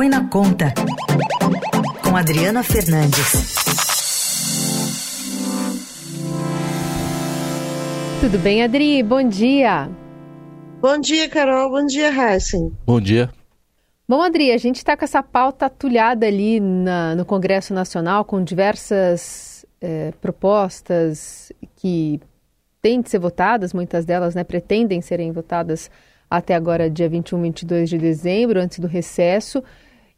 Põe na Conta, com Adriana Fernandes. Tudo bem, Adri? Bom dia. Bom dia, Carol. Bom dia, Heisen. Bom dia. Bom, Adri, a gente está com essa pauta atulhada ali na, no Congresso Nacional, com diversas é, propostas que têm de ser votadas, muitas delas né, pretendem serem votadas até agora, dia 21, 22 de dezembro, antes do recesso.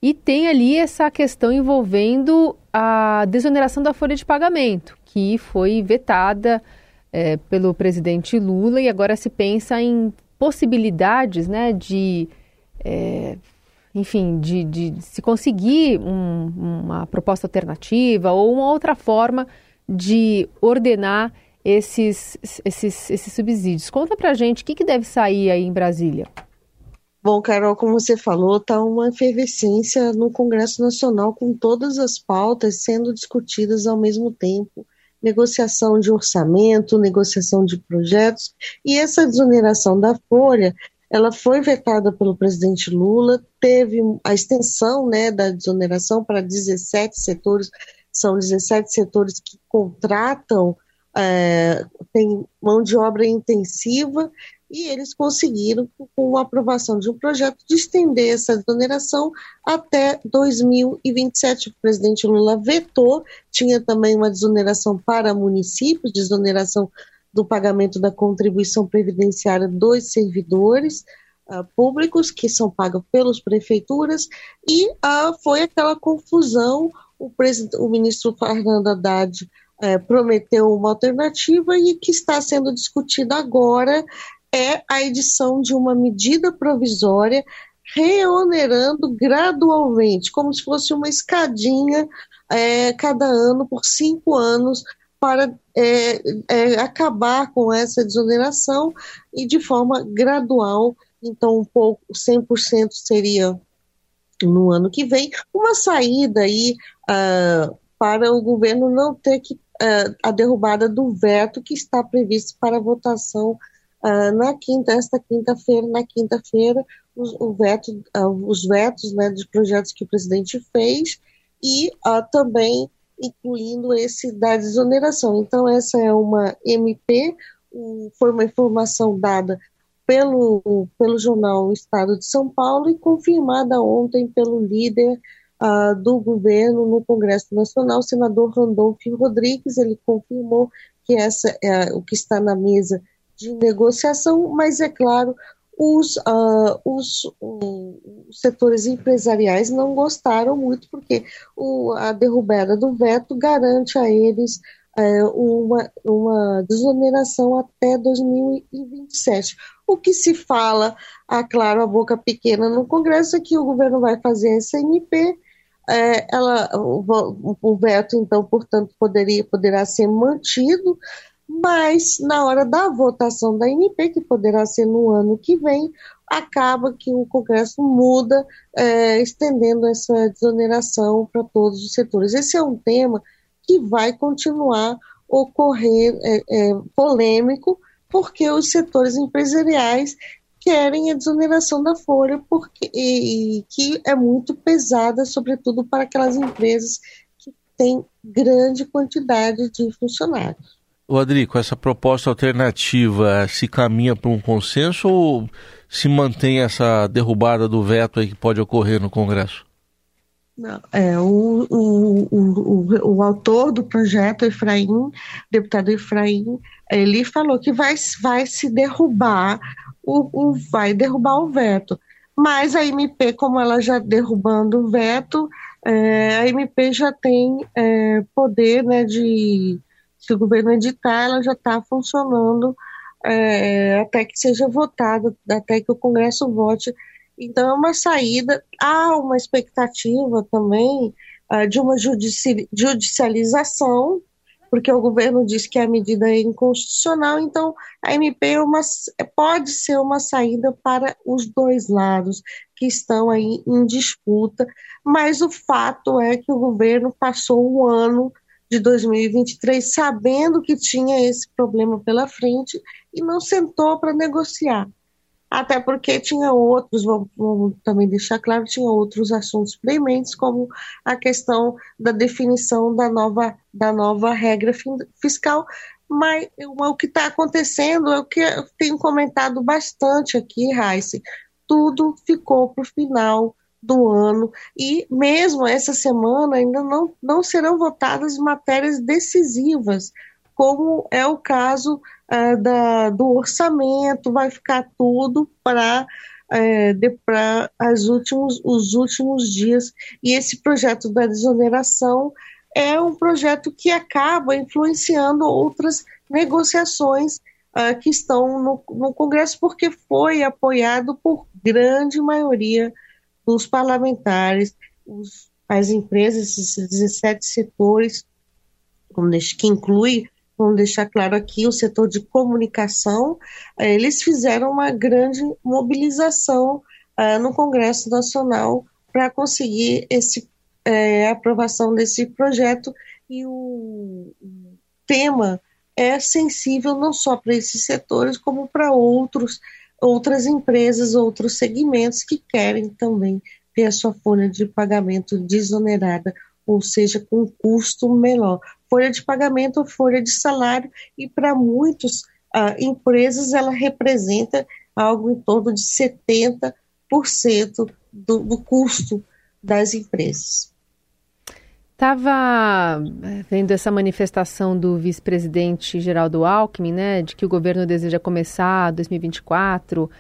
E tem ali essa questão envolvendo a desoneração da folha de pagamento, que foi vetada é, pelo presidente Lula e agora se pensa em possibilidades né, de é, enfim, de, de se conseguir um, uma proposta alternativa ou uma outra forma de ordenar esses, esses, esses subsídios. Conta pra gente o que, que deve sair aí em Brasília. Bom, Carol, como você falou, está uma efervescência no Congresso Nacional com todas as pautas sendo discutidas ao mesmo tempo. Negociação de orçamento, negociação de projetos, e essa desoneração da folha ela foi vetada pelo presidente Lula, teve a extensão né, da desoneração para 17 setores, são 17 setores que contratam, é, tem mão de obra intensiva, e eles conseguiram, com a aprovação de um projeto, de estender essa desoneração até 2027. O presidente Lula vetou, tinha também uma desoneração para municípios, desoneração do pagamento da contribuição previdenciária dos servidores uh, públicos, que são pagos pelas prefeituras, e uh, foi aquela confusão. O, o ministro Fernando Haddad uh, prometeu uma alternativa e que está sendo discutida agora é a edição de uma medida provisória reonerando gradualmente, como se fosse uma escadinha é, cada ano por cinco anos para é, é, acabar com essa desoneração e de forma gradual. Então, um pouco, 100% seria no ano que vem, uma saída aí uh, para o governo não ter que uh, a derrubada do veto que está previsto para votação uh, na quinta, esta quinta-feira, na quinta-feira, os, veto, os vetos né, dos projetos que o presidente fez e também incluindo esse da desoneração. Então, essa é uma MP, foi uma informação dada pelo, pelo jornal Estado de São Paulo e confirmada ontem pelo líder uh, do governo no Congresso Nacional, senador Randolfo Rodrigues. Ele confirmou que essa é o que está na mesa de negociação, mas é claro, os, uh, os, setores empresariais não gostaram muito, porque o, a derrubada do veto garante a eles uh, uma, uma desoneração até 2027. O que se fala, a claro, a boca pequena no Congresso é que o governo vai fazer essa MP, é, ela, o, o veto, então, portanto, poderia, poderá ser mantido, mas na hora da votação da MP, que poderá ser no ano que vem, acaba que o Congresso muda, é, estendendo essa desoneração para todos os setores. Esse é um tema que vai continuar ocorrer é, é, polêmico, porque os setores empresariais querem a desoneração da folha, porque, e, e que é muito pesada, sobretudo para aquelas empresas que têm grande quantidade de funcionários. O essa proposta alternativa, se caminha para um consenso ou se mantém essa derrubada do veto aí que pode ocorrer no Congresso? Não, é, o, o, o, o, autor do projeto, Efraim, deputado Efraim, ele falou que vai, vai se derrubar, o, o, vai derrubar o veto. Mas a MP, como ela já derrubando o veto, é, a MP já tem é, poder né, de se o governo editar, ela já está funcionando é, até que seja votada, até que o Congresso vote. Então é uma saída. Há uma expectativa também uh, de uma judici judicialização, porque o governo diz que a medida é inconstitucional, então a MP é uma, pode ser uma saída para os dois lados que estão aí em disputa, mas o fato é que o governo passou um ano de 2023, sabendo que tinha esse problema pela frente e não sentou para negociar. até porque tinha outros, vamos, também deixar claro, tinha outros assuntos prementes, como a questão da definição da nova, da nova regra fiscal, mas o que está acontecendo é o que eu tenho comentado bastante aqui, Raíssa, tudo ficou para o final do ano e mesmo essa semana ainda não, não serão votadas matérias decisivas, como é o caso uh, da, do orçamento, vai ficar tudo para é, para últimos, os últimos dias. E esse projeto da desoneração é um projeto que acaba influenciando outras negociações uh, que estão no, no Congresso, porque foi apoiado por grande maioria dos parlamentares, os, as empresas, esses 17 setores, que inclui, vamos deixar claro aqui, o setor de comunicação, eh, eles fizeram uma grande mobilização uh, no Congresso Nacional para conseguir esse, é, aprovação desse projeto e o tema é sensível não só para esses setores, como para outros outras empresas, outros segmentos que querem também ter a sua folha de pagamento desonerada, ou seja, com custo menor. Folha de pagamento ou folha de salário, e para muitas uh, empresas ela representa algo em torno de 70% do, do custo das empresas. Estava eh, vendo essa manifestação do vice-presidente Geraldo Alckmin, né, de que o governo deseja começar 2024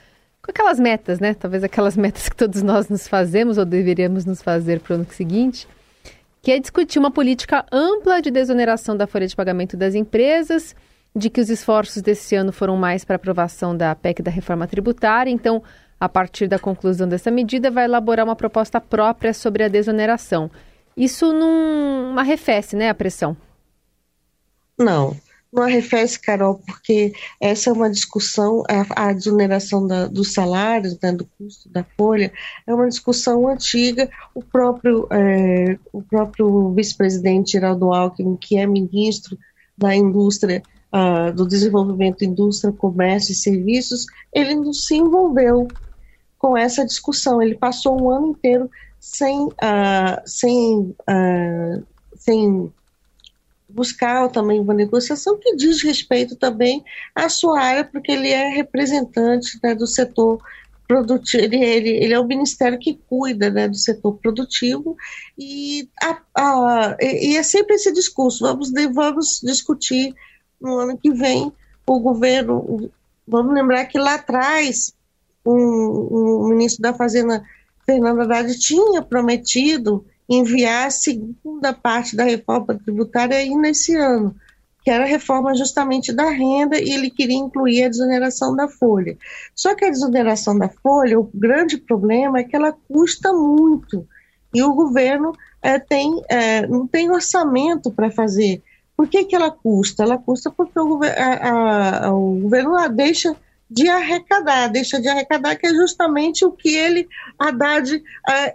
com aquelas metas, né, talvez aquelas metas que todos nós nos fazemos ou deveríamos nos fazer para o ano seguinte, que é discutir uma política ampla de desoneração da folha de pagamento das empresas, de que os esforços desse ano foram mais para aprovação da PEC da reforma tributária, então, a partir da conclusão dessa medida, vai elaborar uma proposta própria sobre a desoneração. Isso não arrefece, né, a pressão? Não, não arrefece, Carol, porque essa é uma discussão, a, a desoneração da, dos salários, né, do custo da folha, é uma discussão antiga. O próprio, é, o próprio vice-presidente Geraldo Alckmin, que é ministro da indústria, uh, do desenvolvimento, indústria, comércio e serviços, ele não se envolveu com essa discussão. Ele passou um ano inteiro sem, uh, sem, uh, sem buscar também uma negociação que diz respeito também à sua área, porque ele é representante né, do setor produtivo, ele, ele, ele, é o ministério que cuida né, do setor produtivo e, a, a, e é sempre esse discurso, vamos, vamos discutir no ano que vem o governo, vamos lembrar que lá atrás um, um ministro da Fazenda Fernando Haddad tinha prometido enviar a segunda parte da reforma tributária ainda esse ano, que era a reforma justamente da renda, e ele queria incluir a desoneração da folha. Só que a desoneração da folha, o grande problema é que ela custa muito, e o governo é, tem, é, não tem orçamento para fazer. Por que, que ela custa? Ela custa porque o, a, a, o governo deixa de arrecadar, deixa de arrecadar, que é justamente o que ele, Haddad, uh,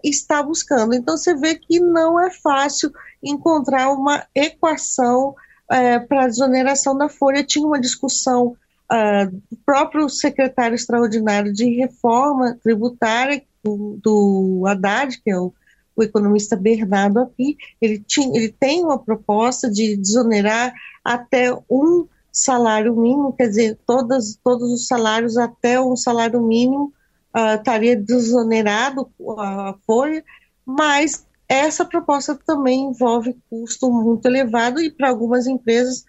está buscando. Então você vê que não é fácil encontrar uma equação uh, para a desoneração da folha. Tinha uma discussão uh, do próprio secretário extraordinário de reforma tributária do, do Haddad, que é o, o economista Bernardo aqui, ele, tinha, ele tem uma proposta de desonerar até um salário mínimo, quer dizer, todos, todos os salários até um salário mínimo uh, estaria desonerado a folha, mas essa proposta também envolve custo muito elevado e para algumas empresas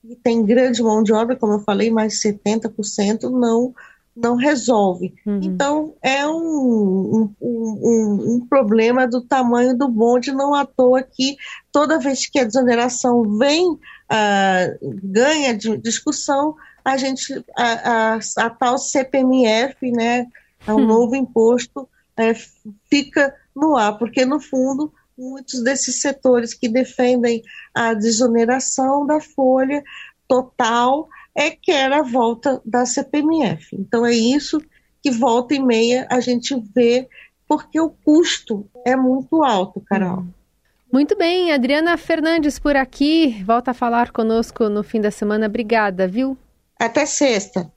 que têm grande mão de obra, como eu falei, mais de 70%, não, não resolve. Uhum. Então, é um, um, um, um, problema do tamanho do bonde, não à toa que toda vez que a desoneração vem uh, ganha de discussão, a gente, a, a, a tal CPMF, né, o um hum. novo imposto, é, fica no ar, porque no fundo muitos desses setores que defendem a desoneração da folha total é que era a volta da CPMF. Então é isso que volta e meia a gente vê, porque o custo é muito alto, Carol. Hum. Muito bem, Adriana Fernandes por aqui. Volta a falar conosco no fim da semana. Obrigada, viu? Até sexta.